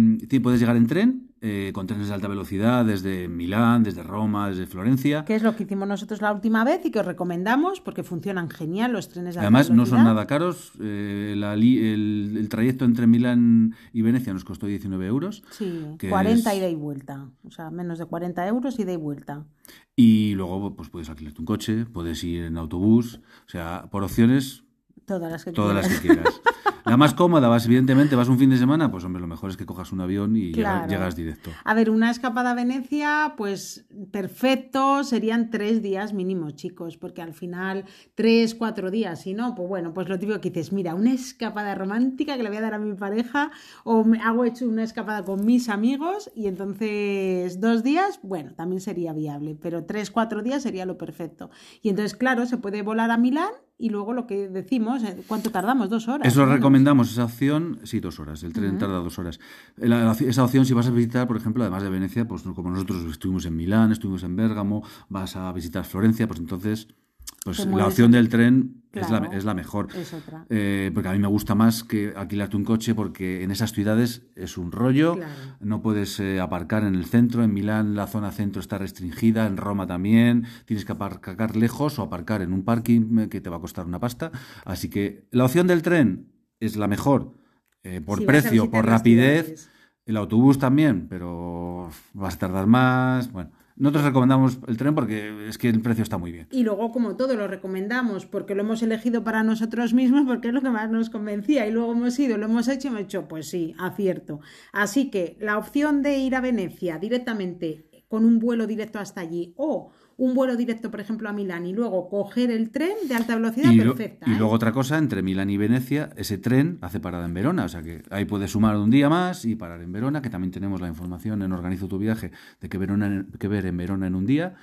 puedes llegar en tren, eh, con trenes de alta velocidad desde Milán, desde Roma, desde Florencia. Que es lo que hicimos nosotros la última vez y que os recomendamos porque funcionan genial los trenes de alta velocidad. Además, no son nada caros. Eh, el, trayecto entre Milán y Venecia nos costó 19 euros. Sí, 40 ida y vuelta. O sea, menos de 40 euros ida y vuelta. Y luego pues puedes alquilarte un coche, puedes ir en autobús. O sea, por opciones... Todas las que todas Las que quieras. La más cómoda, vas, evidentemente, vas un fin de semana, pues hombre, lo mejor es que cojas un avión y llegas, directo. A ver, una escapada a Venecia, pues perfecto, serían tres días mínimo, chicos, porque al final, tres, cuatro días, si no, pues bueno, pues lo típico que dices, mira, una escapada romántica que le voy a dar a mi pareja, o me hago hecho una escapada con mis amigos, y entonces dos días, bueno, también sería viable, pero tres, cuatro días sería lo perfecto. Y entonces, claro, se puede volar a Milán y luego lo que decimos, eh, ¿cuánto tardamos? Dos horas. Eso recomendamos, esa opción, sí, dos horas, el tren tarda dos horas. esa opción, si vas a visitar, por ejemplo, además de Venecia, pues como nosotros estuvimos en Milán, estuvimos en Bérgamo, vas a visitar Florencia, pues entonces pues la opción del tren es, la, es, la, mejor. Eh, porque a mí me gusta más que alquilarte un coche porque en esas ciudades es un rollo. No puedes eh, aparcar en el centro. En Milán la zona centro está restringida. En Roma también. Tienes que aparcar lejos o aparcar en un parking eh, que te va a costar una pasta. Así que la opción del tren es la mejor por precio, por rapidez. El autobús también, pero vas a tardar más. Bueno. Nosotros recomendamos el tren porque es que el precio está muy bien. Y luego, como todo, lo recomendamos porque lo hemos elegido para nosotros mismos porque es lo que más nos convencía. Y luego hemos ido, lo hemos hecho y hemos hecho, pues sí, acierto. Así que la opción de ir a Venecia directamente con un vuelo directo hasta allí o un vuelo directo, por ejemplo, a Milán y luego coger el tren de alta velocidad, perfecta. y ¿eh? luego otra cosa, entre Milán y Venecia, ese tren hace parada en Verona, o sea que ahí puedes sumar un día más y parar en Verona, que también tenemos la información en Organizo tu viaje de que, Verona, ver en Verona en un día.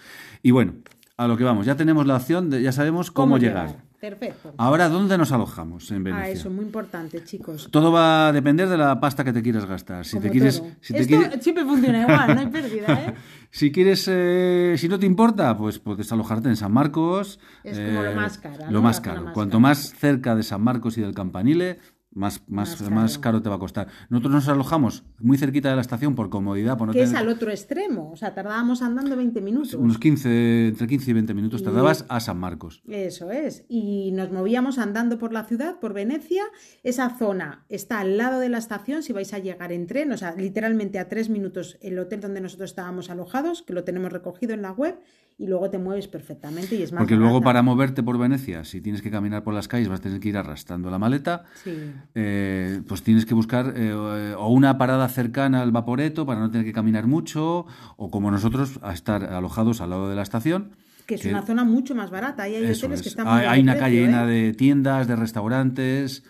Y bueno, a lo que vamos, ya tenemos la opción, de, ya sabemos cómo, llegar? Perfecto. Ahora, ¿dónde nos alojamos en Venecia? Ah, eso, muy importante, chicos. Todo va a depender de la pasta que te quieras gastar. Si te quieres, si te Esto quieres- siempre funciona igual, no hay *laughs* pérdida, ¿eh? Si quieres, eh, si no te importa, pues puedes alojarte en San Marcos. Es como lo eh, más cara, Lo ¿no? más caro. más Cuanto más cerca de San Marcos y del Campanile, más, más, Más más, caro. te va a costar. Nosotros nos alojamos muy cerquita de la estación por comodidad, por no Que es al otro extremo. O sea, tardábamos andando 20 minutos. unos 15, entre 15 y 20 minutos tardabas a San Marcos. Eso es. Y nos movíamos andando por la ciudad, por Venecia. Esa zona está al lado de la estación si vais a llegar en tren, o sea, literalmente a tres minutos el hotel donde nosotros estábamos alojados, que lo tenemos recogido en la web, y luego te mueves perfectamente y es más Porque luego para moverte por Venecia, si tienes que caminar por las calles, vas a tener que ir arrastrando la maleta. Sí. Eh, pues tienes que buscar eh, o una parada cercana al Vaporeto para no tener que caminar mucho, o como nosotros, a estar alojados al lado de la estación. Que es que- una zona mucho más barata. Ahí hay hoteles es. que están Hay, una precio, calle ¿eh? llena de tiendas, de restaurantes,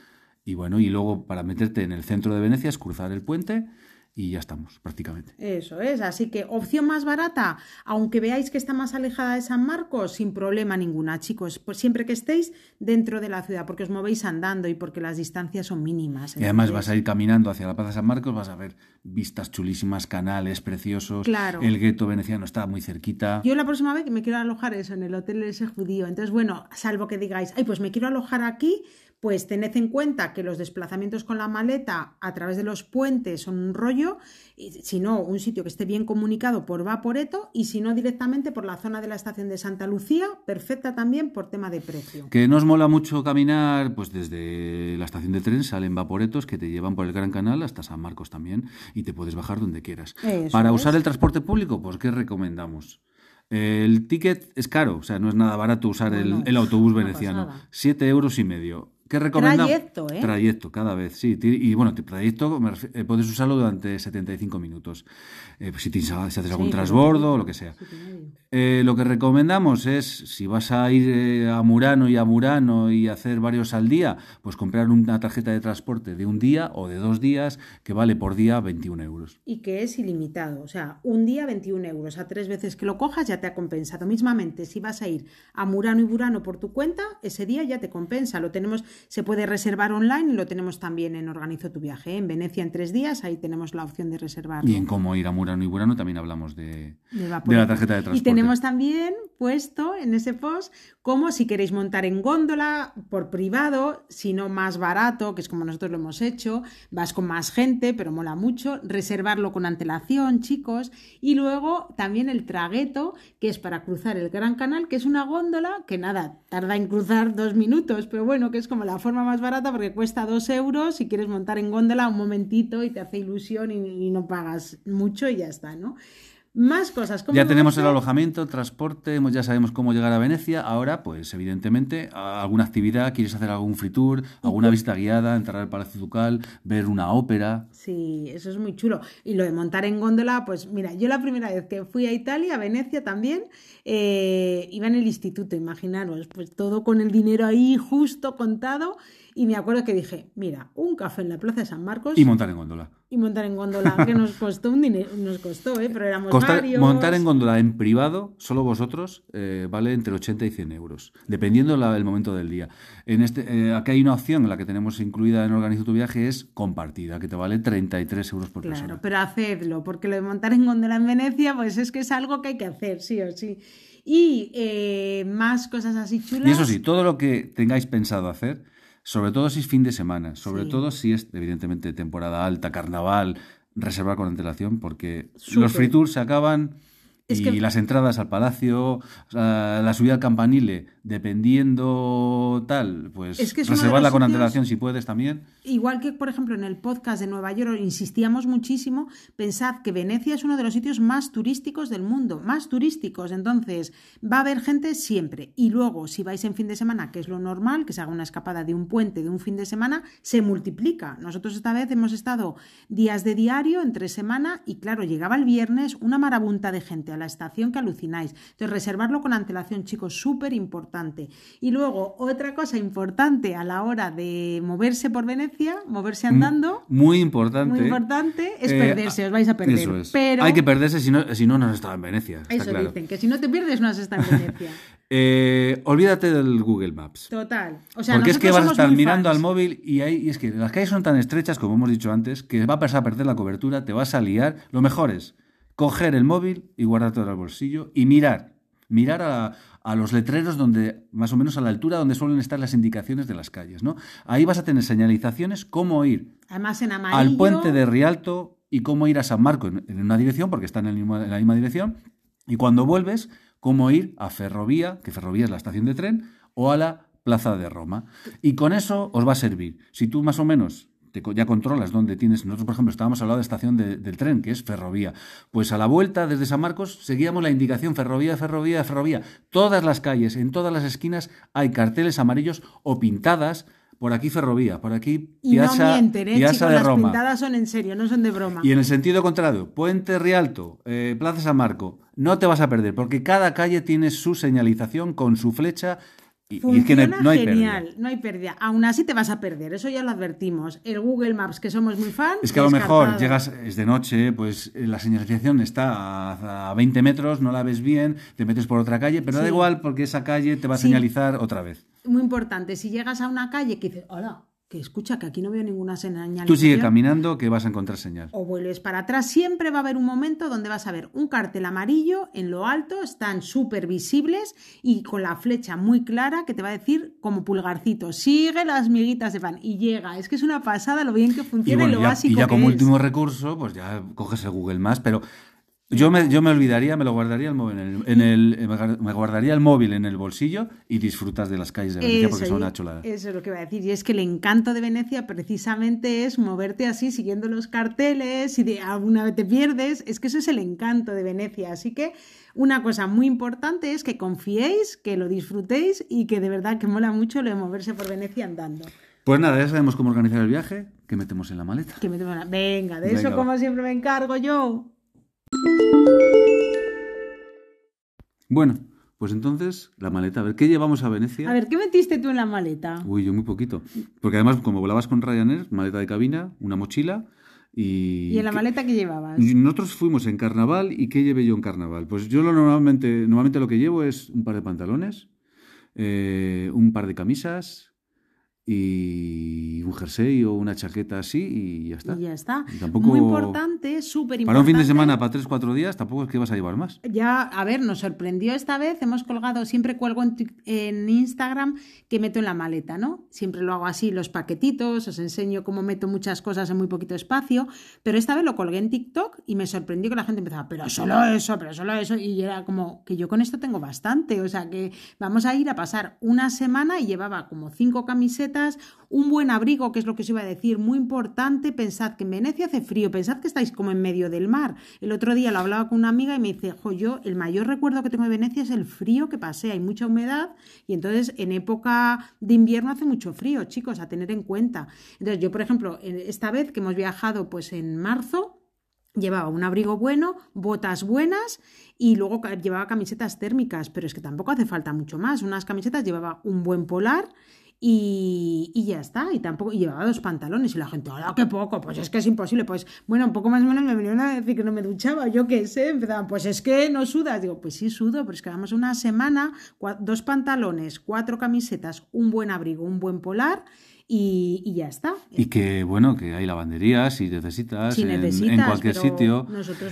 y bueno, y luego para meterte en el centro de Venecia es cruzar el puente y ya estamos, prácticamente. Eso es, así que opción más barata, aunque veáis que está más alejada de San Marcos, sin problema ninguna, chicos, pues siempre que estéis dentro de la ciudad, porque os movéis andando y porque las distancias son mínimas. Y además vas a ir caminando hacia la Plaza San Marcos, vas a ver vistas chulísimas, canales preciosos. Claro. El gueto veneciano está muy cerquita. Yo la próxima vez que me quiero alojar eso, en el hotel ese judío. Entonces, bueno, salvo que digáis, ay, pues me quiero alojar aquí, pues tened en cuenta que los desplazamientos con la maleta a través de los puentes son un rollo, y si no, un sitio que esté bien comunicado por Vaporeto, y si no, directamente por la zona de la estación de Santa Lucía, perfecta también por tema de precio. Que nos mola mucho caminar, pues desde la estación de tren salen vaporetos que te llevan por el Gran Canal hasta San Marcos también y te puedes bajar donde quieras. Eso Para es. usar el transporte público, pues ¿qué recomendamos? El ticket es caro, o sea, no es nada barato usar el, autobús veneciano. Siete euros y medio. ¿Qué recomendamos? Trayecto, ¿eh? Trayecto, cada vez, sí. Y bueno, te- trayecto eh, puedes usarlo durante 75 minutos. Eh, pues si, si haces algún Sí, transbordo o lo que sea. Eh, lo que recomendamos es, si vas a ir a Murano y a Murano y hacer varios al día, pues comprar una tarjeta de transporte de un día o de dos días que vale por día 21 euros. y que es ilimitado. O sea, un día 21 euros. A tres veces que lo cojas ya te ha compensado. Mismamente, si vas a ir a Murano y Burano por tu cuenta, ese día ya te compensa. Lo tenemos, se puede reservar online y lo tenemos también en Organizo tu viaje. ¿eh? En Venecia en tres días, ahí tenemos la opción de reservar. Y en cómo ir a Murano y Burano también hablamos de, de de la tarjeta de transporte. Y tenemos también puesto en ese post como si queréis montar en góndola por privado, si no más barato, que es como nosotros lo hemos hecho, vas con más gente, pero mola mucho, reservarlo con antelación, chicos, y luego también el tragueto, que es para cruzar el Gran Canal, que es una góndola que nada, tarda en cruzar dos minutos, pero bueno, que es como la forma más barata porque cuesta dos euros. Si quieres montar en góndola un momentito y te hace ilusión y, y no pagas mucho y ya está, ¿no? Más cosas. ¿cómo Ya tenemos el alojamiento, el transporte, ya sabemos cómo llegar a Venecia. Ahora, pues evidentemente, alguna actividad, quieres hacer algún free tour, alguna visita guiada, entrar al Palacio Ducal, ver una ópera. Sí, eso es muy chulo. Y lo de montar en góndola, pues mira, yo la primera vez que fui a Italia, a Venecia también, eh, iba en el instituto, imaginaros, pues todo con el dinero ahí justo contado. Y me acuerdo que dije, mira, un café en la Plaza de San Marcos Y montar en góndola. Y montar en góndola, que nos *laughs* costó un dinero, nos costó, ¿eh? pero éramos varios. montar en góndola en privado, solo vosotros, eh, vale entre 80 y 100 euros, dependiendo la- del momento del día. En este, eh, aquí hay una opción, la que tenemos incluida en Organizo tu Viaje, es compartida, que te vale 33 euros por Claro, persona. pero hacedlo, porque lo de montar en góndola en Venecia, pues es que es algo que hay que hacer, sí o sí. Y eh, más cosas así chulas. Y eso sí, todo lo que tengáis pensado hacer, sobre todo si es fin de semana, sobre Sí. todo si es evidentemente temporada alta, carnaval, reservar con antelación, porque los free tours se acaban Es y que- las entradas al palacio, o sea, la subida al campanile, dependiendo tal, pues Es que reservarla con antelación si puedes también. Igual que, por ejemplo, en el podcast de Nueva York insistíamos muchísimo, pensad que Venecia es uno de los sitios más turísticos del mundo, más turísticos, entonces va a haber gente siempre. Y luego, si vais en fin de semana, que es lo normal, que se haga una escapada de un puente de un fin de semana, se multiplica. Nosotros esta vez hemos estado días de diario, entre semana, y claro, llegaba el viernes una marabunta de gente la estación que alucináis. Entonces, reservarlo con antelación, chicos, súper importante. Y luego, otra cosa importante a la hora de moverse por Venecia, moverse andando, Muy importante. muy importante, es Eh, perderse, os vais a perder. Eso es. Pero Hay que perderse si no, si no, no has estado en Venecia. está eso claro. dicen, que si no te pierdes no has estado en *laughs* Venecia. Eh, olvídate del Google Maps. Total. Porque es que vas a estar mirando al móvil y, ahí, y es que las calles son tan estrechas, como hemos dicho antes, que va a pasar a perder la cobertura, te vas a liar. Lo mejor es coger el móvil y guardártelo en el bolsillo y mirar. Mirar a, a, los letreros donde, más o menos a la altura donde suelen estar las indicaciones de las calles, ¿no? Ahí vas a tener señalizaciones cómo ir Además, en al puente de Rialto y cómo ir a San Marco en, una dirección, porque están en, en la misma dirección, y cuando vuelves, cómo ir a Ferrovía, que Ferrovía es la estación de tren, o a la Plaza de Roma. Y con eso os va a servir. Si tú más o menos te, ya controlas dónde tienes. Nosotros, por ejemplo, estábamos hablando de estación del tren, que es Ferrovía. Pues a la vuelta desde San Marcos seguíamos la indicación Ferrovía, Ferrovía, Ferrovía. Todas las calles, en todas las esquinas hay carteles amarillos o pintadas por aquí Ferrovía, por aquí Piazza, y no mienten, ¿eh, chicos, Las pintadas son en serio, no son de broma. Y en el sentido contrario, Puente Rialto, eh, Plaza San Marco, no te vas a perder, porque cada calle tiene su señalización con su flecha y, es que no hay, genial, pérdida. no hay pérdida. Aún así te vas a perder, eso ya lo advertimos. El Google Maps, que somos muy fans. Es que a lo mejor llegas, es de noche, pues eh, la señalización está a, 20 metros, no la ves bien, te metes por otra calle, pero da igual porque esa calle te va a señalizar otra vez. Muy importante, si llegas a una calle que dices, hola, que escucha que aquí no veo ninguna señal. Tú sigue caminando que vas a encontrar señal. O vuelves para atrás. Siempre va a haber un momento donde vas a ver un cartel amarillo en lo alto, están súper visibles y con la flecha muy clara que te va a decir como pulgarcito, sigue las miguitas de pan y llega. Es que es una pasada lo bien que funciona y, lo básico. Y ya como último recurso, pues ya coges el Google Maps, pero yo me, yo me olvidaría, me lo guardaría el móvil en el, me guardaría el móvil en el bolsillo y disfrutas de las calles de Venecia porque son una chulada. Eso es lo que voy a decir. Y es que el encanto de Venecia precisamente es moverte así, siguiendo los carteles, y de alguna vez te pierdes. Es que eso es el encanto de Venecia. Así que una cosa muy importante es que confiéis, que lo disfrutéis y que de verdad que mola mucho lo de moverse por Venecia andando. Pues nada, ya sabemos cómo organizar el viaje. que metemos en la maleta? Que metemos la... Venga, de eso como siempre me encargo yo. Bueno, pues entonces, la maleta. A ver, ¿qué llevamos a Venecia? A ver, ¿qué metiste tú en la maleta? Uy, yo muy poquito. Porque además, como volabas con Ryanair, maleta de cabina, una mochila y... ¿Y en la maleta qué llevabas? Nosotros fuimos en carnaval y ¿qué llevé yo en carnaval? Pues yo lo normalmente, normalmente lo que llevo es un par de pantalones, eh, un par de camisas, y un jersey o una chaqueta así y ya está. Y ya está. Muy importante, súper importante. Para un fin de semana, para tres, cuatro días, tampoco es que vas a llevar más. Ya, a ver, nos sorprendió esta vez. Hemos colgado, siempre cuelgo en, en Instagram que meto en la maleta, ¿no? Siempre lo hago así, los paquetitos, os enseño cómo meto muchas cosas en muy poquito espacio. Pero esta vez lo colgué en TikTok y me sorprendió que la gente empezaba, pero solo eso, pero solo eso. Y era como que yo con esto tengo bastante. O sea, que vamos a ir a pasar una semana y llevaba como cinco camisetas un buen abrigo, que es lo que os iba a decir, muy importante. Pensad que en Venecia hace frío, pensad que estáis como en medio del mar. El otro día lo hablaba con una amiga y me dice, yo el mayor recuerdo que tengo de Venecia es el frío que pasé, hay mucha humedad y entonces en época de invierno hace mucho frío, chicos, a tener en cuenta. Entonces yo, por ejemplo, esta vez que hemos viajado pues en marzo, Llevaba un abrigo bueno, botas buenas y luego llevaba camisetas térmicas, pero es que tampoco hace falta mucho más. Unas camisetas llevaba un buen polar y, y, ya está, y tampoco llevaba dos pantalones y la gente, hola, qué poco, pues es que es imposible, pues bueno, un poco más o menos me vinieron a decir que no me duchaba, yo qué sé, empezaban, pues es que no sudas, digo, pues sí sudo, pero es que vamos una semana, dos pantalones, cuatro camisetas, un buen abrigo, un buen polar y, ya está. Y que, bueno, que hay lavanderías si necesitas, en, cualquier sitio.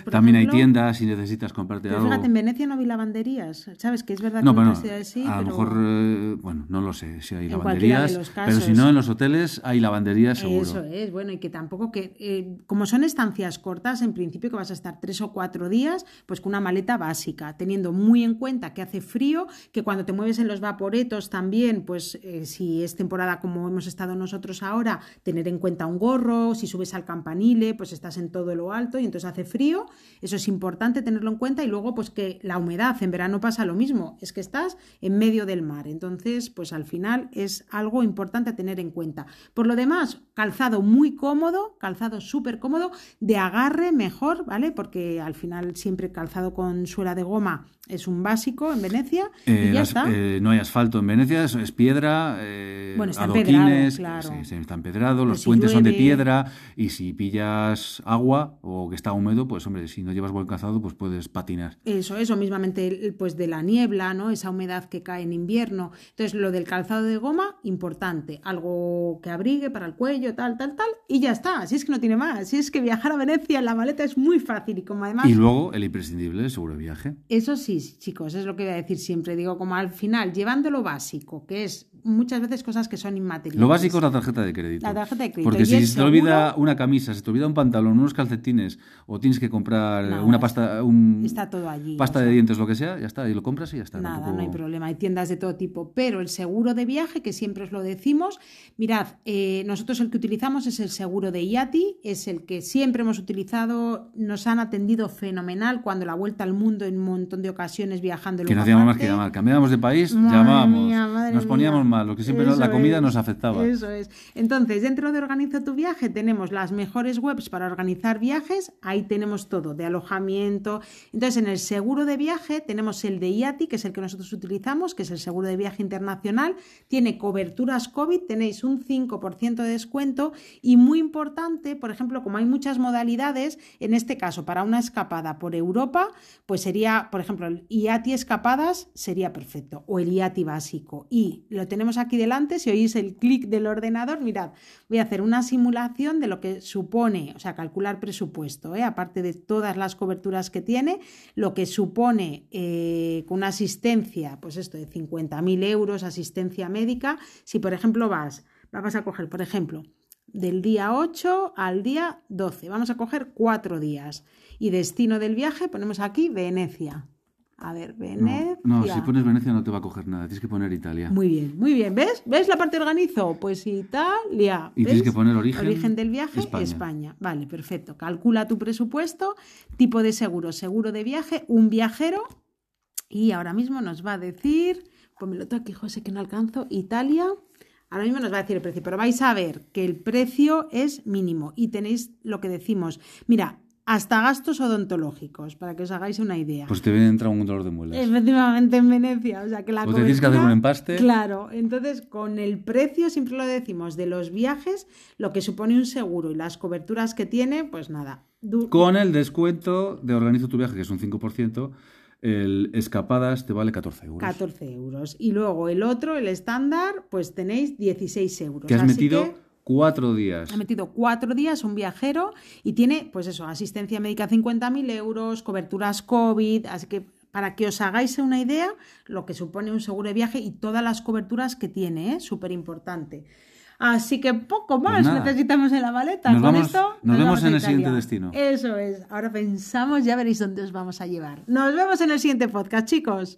También hay tiendas si necesitas comprarte algo. Fíjate, en Venecia no vi lavanderías. ¿Sabes? Que es verdad no, que bueno, sí, A lo mejor, eh, bueno, no lo sé si hay lavanderías. Pero si no, en los hoteles hay lavanderías seguro. Eso es, bueno, y que tampoco que. Eh, como son estancias cortas, en principio que vas a estar tres o cuatro días, pues con una maleta básica, teniendo muy en cuenta que hace frío, que cuando te mueves en los vaporetos también, pues eh, si es temporada como hemos estado nosotros ahora, tener en cuenta un gorro, si subes al campanile, pues estás en todo lo alto y entonces hace frío, eso es importante tenerlo en cuenta y luego pues que la humedad en verano pasa lo mismo, es que estás en medio del mar, entonces pues al final es algo importante a tener en cuenta. Por lo demás, calzado muy cómodo, calzado súper cómodo, de agarre mejor, ¿vale? Porque al final siempre calzado con suela de goma es un básico en Venecia y eh, ya está. Eh, no hay asfalto en Venecia, es, piedra, eh, adoquines, tienes que, se, está empedrado, los puentes son de piedra y si pillas agua o que está húmedo, pues hombre, si no llevas buen calzado, pues puedes patinar. Eso, eso, mismamente pues de la niebla, ¿no? Esa humedad que cae en invierno. Entonces, lo del calzado de goma, importante, algo que abrigue para el cuello, tal, tal, tal, y ya está, si es que no tiene más, si es que viajar a Venecia en la maleta es muy fácil y como además... Y luego el imprescindible, el seguro de viaje. Eso sí, chicos, es lo que voy a decir siempre, digo, como al final, llevando lo básico, que es muchas veces cosas que son inmateriales. Lo básico es la tarjeta de crédito. La tarjeta de crédito. Porque si se te olvida una camisa, se te olvida un pantalón, unos calcetines, o tienes que comprar una pasta, un, está todo allí, pasta de dientes, lo que sea, ya está, y lo compras y ya está. Nada, no hay problema, hay tiendas de todo tipo. Pero el seguro de viaje, que siempre os lo decimos, mirad, eh, nosotros el que utilizamos es el seguro de IATI, es el que siempre hemos utilizado, nos han atendido fenomenal cuando la vuelta al mundo en un montón de ocasiones viajando. Que no hacíamos más que llamar, cambiábamos de país, llamábamos, nos poníamos lo que siempre la comida nos afectaba. Eso es. Entonces, dentro de Organiza tu viaje tenemos las mejores webs para organizar viajes, ahí tenemos todo, de alojamiento. Entonces, en el seguro de viaje tenemos el de IATI, que es el que nosotros utilizamos, que es el seguro de viaje internacional, tiene coberturas COVID, tenéis un 5% de descuento y muy importante, por ejemplo, como hay muchas modalidades, en este caso, para una escapada por Europa, pues sería, por ejemplo, el IATI escapadas sería perfecto, o el IATI básico. Y lo tenemos aquí delante, si oís el clic del ordenador, mirad, voy a hacer una simulación de lo que supone, o sea, calcular presupuesto, ¿eh? aparte de todas las coberturas que tiene, lo que supone eh, una asistencia, pues esto de 50.000 euros, asistencia médica, si por ejemplo vas, vamos a coger, por ejemplo, del día 8 al día 12, vamos a coger cuatro días. Y destino del viaje ponemos aquí Venecia. A ver, Venecia. No, si pones Venecia no te va a coger nada, tienes que poner Italia. Muy bien, muy bien. ¿Ves? ¿Ves la parte organizo? Pues Italia. Y tienes que poner origen. Origen del viaje, España. Vale, perfecto. Calcula tu presupuesto, tipo de seguro, seguro de viaje, un viajero. Y ahora mismo nos va a decir, pues me lo toque, José, que no alcanzo, Italia. Ahora mismo nos va a decir el precio, pero vais a ver que el precio es mínimo y tenéis lo que decimos. Mira, hasta gastos odontológicos, para que os hagáis una idea. Pues te viene a entrar un dolor de muelas. Efectivamente, en Venecia. O sea, que la o te tienes que hacer un empaste. Claro, entonces con el precio, siempre lo decimos, de los viajes, lo que supone un seguro y las coberturas que tiene, pues nada. Con el descuento de Organizo tu viaje, que es un 5%, el escapadas te vale 14 euros. 14 euros. Y luego el otro, el estándar, pues tenéis 16 euros. Que has metido Cuatro días. Ha metido cuatro días un viajero y tiene, pues eso, asistencia médica 50.000 euros, coberturas COVID, así que para que os hagáis una idea lo que supone un seguro de viaje y todas las coberturas que tiene, ¿eh? súper importante. Así que poco pues más necesitamos en la maleta. Nos Con vamos, esto nos, vemos en el siguiente destino. Eso es. Ahora pensamos, ya veréis dónde os vamos a llevar. Nos vemos en el siguiente podcast, chicos.